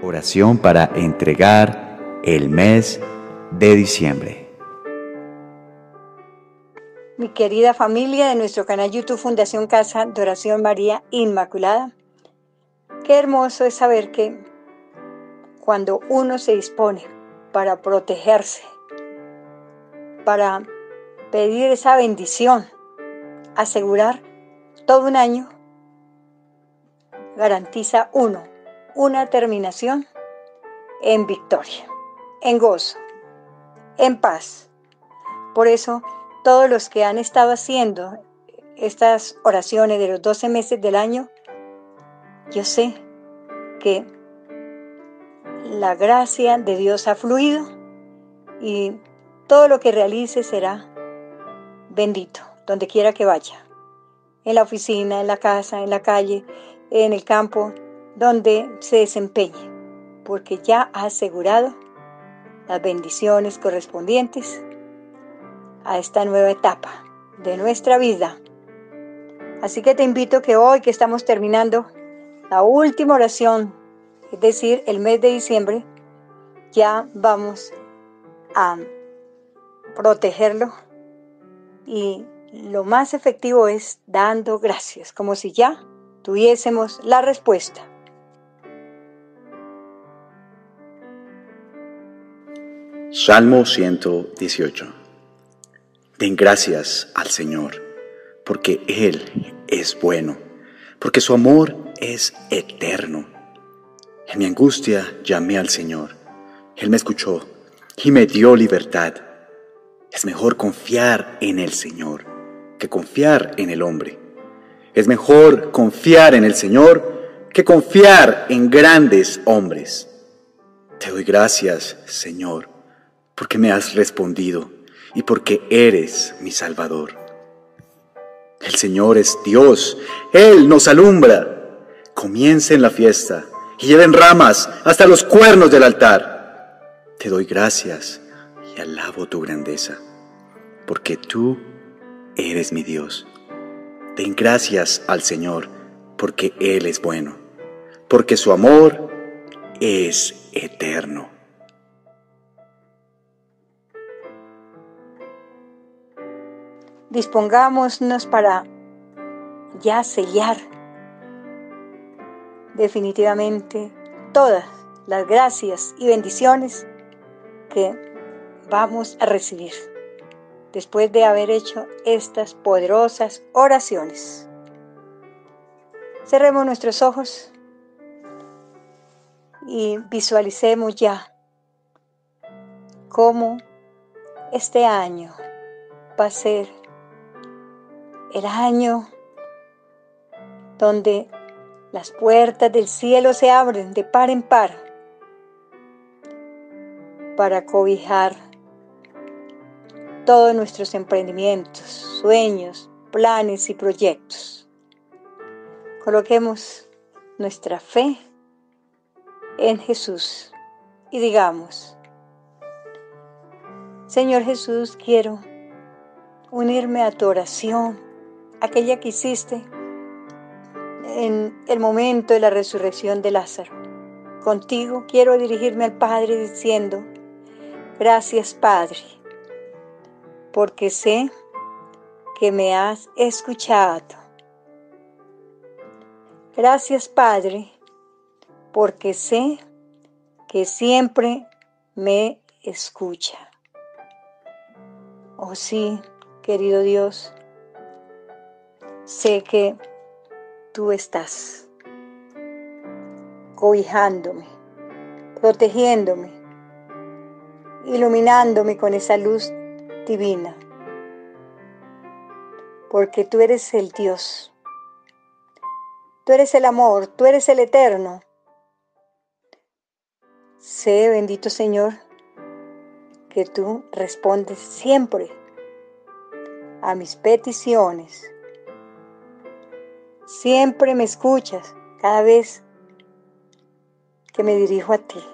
Oración para entregar el mes de diciembre. Mi querida familia de nuestro canal YouTube Fundación Casa de Oración María Inmaculada, qué hermoso es saber que cuando uno se dispone para protegerse, para pedir esa bendición, asegurar todo un año, garantiza uno una terminación en victoria, en gozo, en paz. Por eso, todos los que han estado haciendo estas oraciones de los 12 meses del año, yo sé que la gracia de Dios ha fluido y todo lo que realice será bendito, donde quiera que vaya, en la oficina, en la casa, en la calle, en el campo, donde se desempeñe, porque ya ha asegurado las bendiciones correspondientes a esta nueva etapa de nuestra vida. Así que te invito que hoy que estamos terminando la última oración, es decir, el mes de diciembre, ya vamos a protegerlo y lo más efectivo es dando gracias, como si ya tuviésemos la respuesta. Salmo 118. Den gracias al Señor, porque Él es bueno, porque su amor es eterno. En mi angustia llamé al Señor, Él me escuchó y me dio libertad. Es mejor confiar en el Señor que confiar en el hombre. Es mejor confiar en el Señor que confiar en grandes hombres. Te doy gracias, Señor porque me has respondido y porque eres mi Salvador. El Señor es Dios, Él nos alumbra. Comiencen la fiesta y lleven ramas hasta los cuernos del altar. Te doy gracias y alabo tu grandeza, porque tú eres mi Dios. Den gracias al Señor, porque Él es bueno, porque su amor es eterno. Dispongámonos para ya sellar definitivamente todas las gracias y bendiciones que vamos a recibir después de haber hecho estas poderosas oraciones. Cerremos nuestros ojos y visualicemos ya cómo este año va a ser el año donde las puertas del cielo se abren de par en par para cobijar todos nuestros emprendimientos, sueños, planes y proyectos. Coloquemos nuestra fe en Jesús y digamos, Señor Jesús, quiero unirme a tu oración aquella que hiciste en el momento de la resurrección de Lázaro. Contigo quiero dirigirme al Padre diciendo, gracias Padre, porque sé que me has escuchado. Gracias Padre, porque sé que siempre me escucha. Oh sí, querido Dios, sé que tú estás cobijándome, protegiéndome, iluminándome con esa luz divina, porque tú eres el Dios, tú eres el amor, tú eres el eterno. Sé, bendito Señor, que tú respondes siempre a mis peticiones Siempre me escuchas cada vez que me dirijo a ti.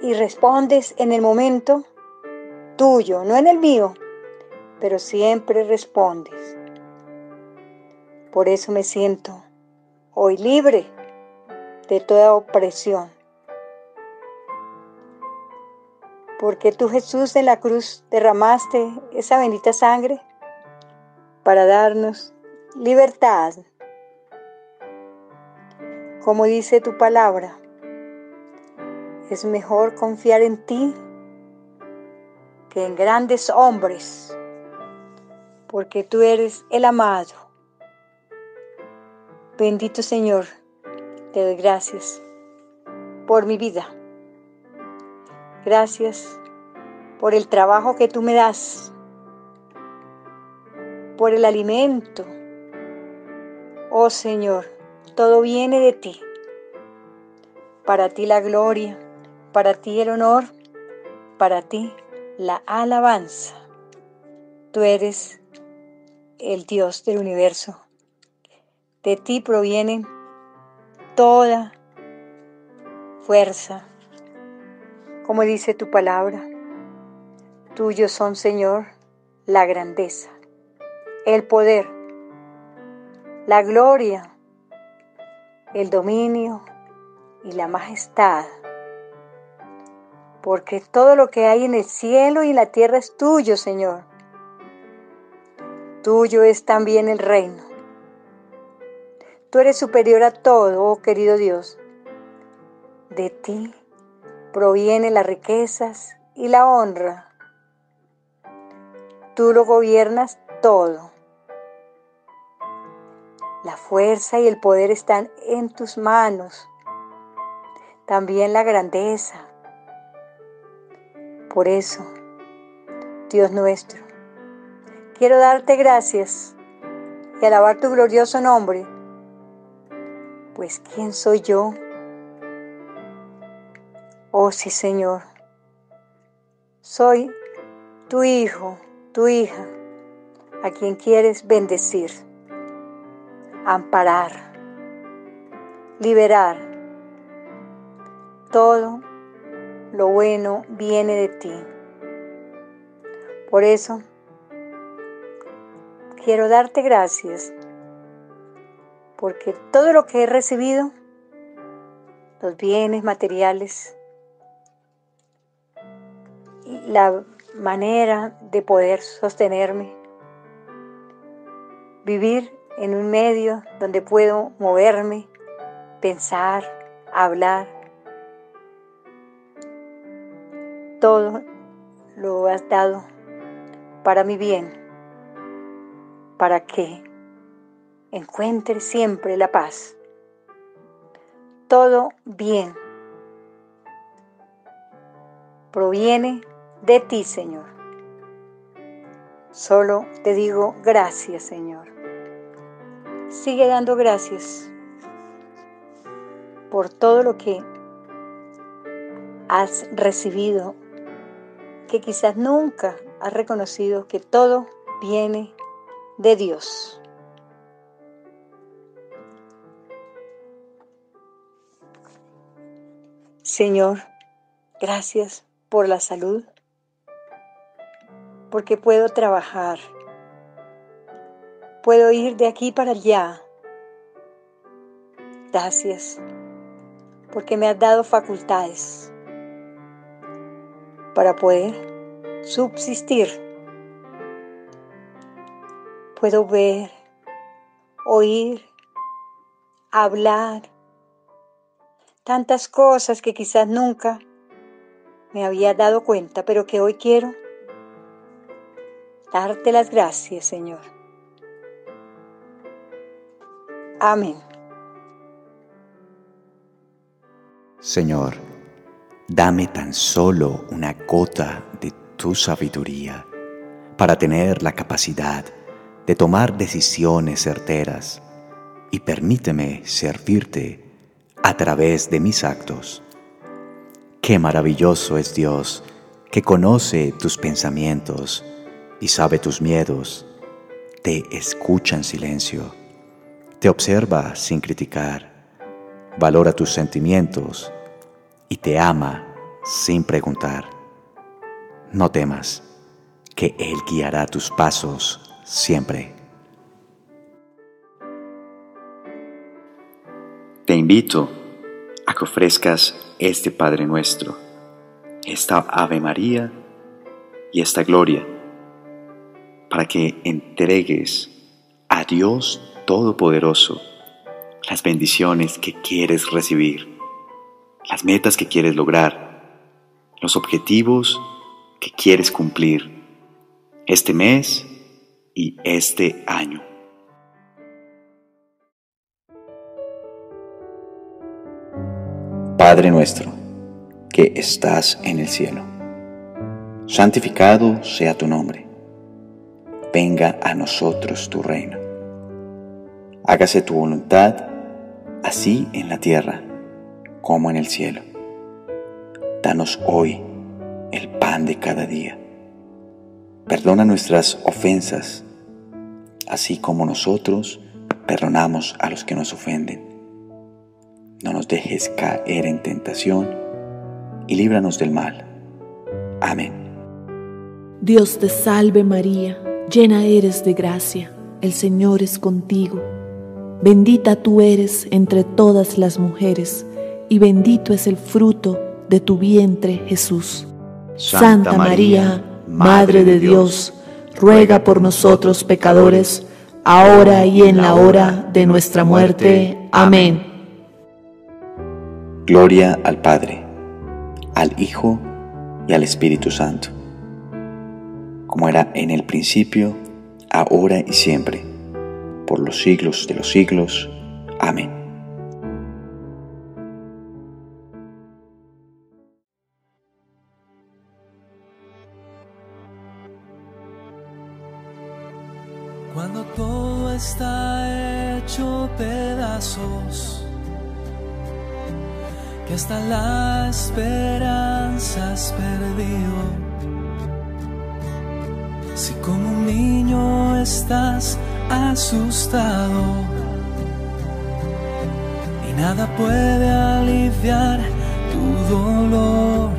Y respondes en el momento tuyo, no en el mío, pero siempre respondes. Por eso me siento hoy libre de toda opresión. Porque tú Jesús en la cruz derramaste esa bendita sangre para darnos libertad. Como dice tu palabra, es mejor confiar en ti que en grandes hombres, porque tú eres el amado. Bendito Señor, te doy gracias por mi vida. Gracias por el trabajo que tú me das, por el alimento. Oh Señor, todo viene de ti. Para ti la gloria, para ti el honor, para ti la alabanza. Tú eres el Dios del universo. De ti proviene toda fuerza, como dice tu palabra. Tuyos son, Señor, la grandeza, el poder, la gloria, el dominio y la majestad porque todo lo que hay en el cielo y en la tierra es tuyo, Señor. Tuyo es también el reino. Tú eres superior a todo, oh querido Dios. De ti provienen las riquezas y la honra. Tú lo gobiernas todo. La fuerza y el poder están en tus manos. También la grandeza, por eso, Dios nuestro, quiero darte gracias y alabar tu glorioso nombre, pues ¿quién soy yo? Oh sí, Señor, soy tu hijo, tu hija, a quien quieres bendecir, amparar, liberar, todo lo bueno viene de ti. Por eso, quiero darte gracias, porque todo lo que he recibido, los bienes materiales, la manera de poder sostenerme, vivir en un medio donde puedo moverme, pensar, hablar, todo lo has dado para mi bien, para que encuentre siempre la paz. Todo bien proviene de ti, Señor. Solo te digo gracias, Señor. Sigue dando gracias por todo lo que has recibido que quizás nunca has reconocido que todo viene de Dios. Señor, gracias por la salud, porque puedo trabajar, puedo ir de aquí para allá. Gracias, porque me has dado facultades para poder subsistir. Puedo ver, oír, hablar, tantas cosas que quizás nunca me había dado cuenta, pero que hoy quiero darte las gracias, Señor. Amén. Señor, Dame tan solo una gota de tu sabiduría para tener la capacidad de tomar decisiones certeras y permíteme servirte a través de mis actos. Qué maravilloso es Dios que conoce tus pensamientos y sabe tus miedos, te escucha en silencio, te observa sin criticar, valora tus sentimientos y te ama sin preguntar. No temas, que Él guiará tus pasos siempre. Te invito a que ofrezcas este Padre nuestro, esta Ave María y esta gloria, para que entregues a Dios Todopoderoso las bendiciones que quieres recibir, las metas que quieres lograr, los objetivos que quieres cumplir este mes y este año. Padre nuestro, que estás en el cielo, santificado sea tu nombre, venga a nosotros tu reino, hágase tu voluntad, así en la tierra como en el cielo. Danos hoy el pan de cada día. Perdona nuestras ofensas, así como nosotros perdonamos a los que nos ofenden no nos dejes caer en tentación y líbranos del mal. Amén. Dios te salve María, llena eres de gracia, el Señor es contigo. Bendita tú eres entre todas las mujeres, y bendito es el fruto de tu vientre Jesús. Santa, María, Madre de Dios, ruega por nosotros pecadores, ahora y en la hora de nuestra muerte. Amén. Gloria al Padre, al Hijo y al Espíritu Santo, como era en el principio, ahora y siempre, por los siglos de los siglos. Amén. Cuando todo está hecho pedazos que hasta la esperanza has perdido. Si como un niño estás asustado y nada puede aliviar tu dolor.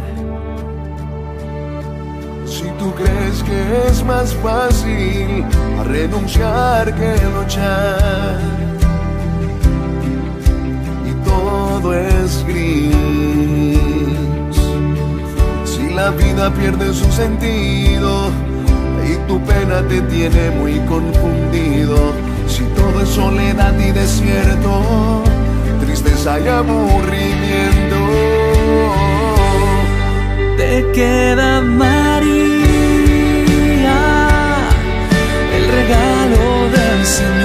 Si tú crees que es más fácil renunciar que luchar es gris. Si la vida pierde su sentido y tu pena te tiene muy confundido, si todo es soledad y desierto, tristeza y aburrimiento, te queda María, el regalo del Señor.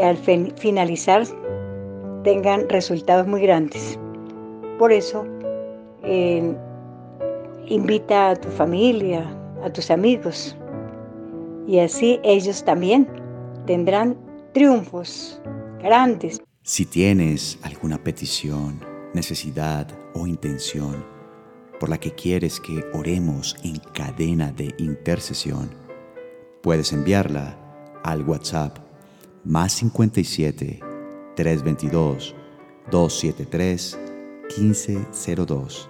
al finalizar tengan resultados muy grandes. Por eso, invita a tu familia, a tus amigos, y así ellos también tendrán triunfos grandes. Si tienes alguna petición, necesidad o intención por la que quieres que oremos en cadena de intercesión, puedes enviarla al WhatsApp más 57 322 273 1502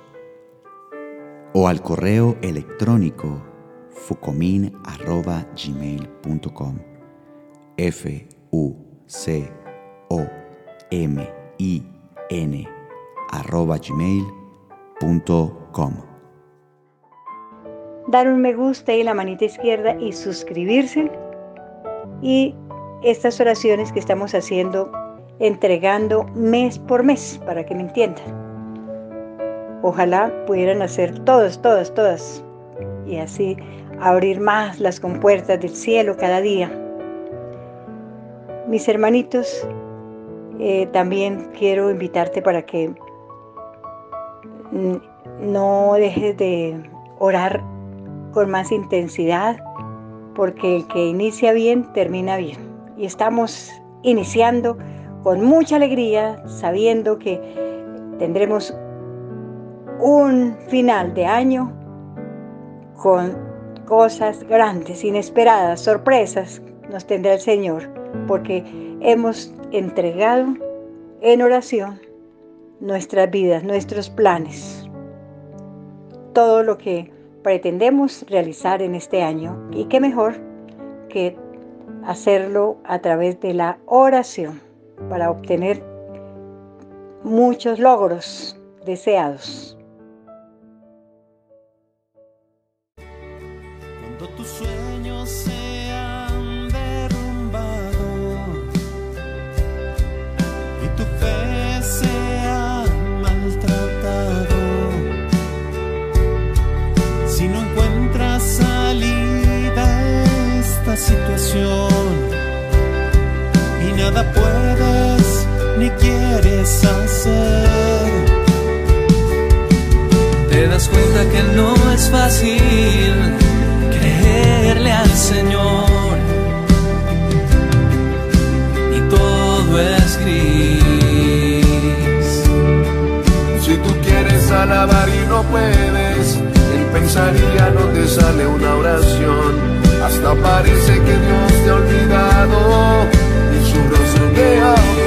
o al correo electrónico fucomin.gmail.com f u c o m i n arroba gmail.com Dar un me gusta y la manita izquierda y suscribirse. Y estas oraciones que estamos haciendo, entregando mes por mes, para que me entiendan. Ojalá pudieran hacer todas, todas, todas y así abrir más las compuertas del cielo cada día. Mis hermanitos, eh, también quiero invitarte para que no dejes de orar con más intensidad, porque el que inicia bien, termina bien. Y estamos iniciando con mucha alegría, sabiendo que tendremos un final de año con cosas grandes, inesperadas, sorpresas nos tendrá el Señor, porque hemos entregado en oración nuestras vidas, nuestros planes, todo lo que pretendemos realizar en este año. Y qué mejor que hacerlo a través de la oración para obtener muchos logros deseados. cuenta que no es fácil creerle al Señor. Y todo es gris. Si tú quieres alabar y no puedes, él pensar y ya no te sale una oración. Hasta parece que Dios te ha olvidado y su rostro te ha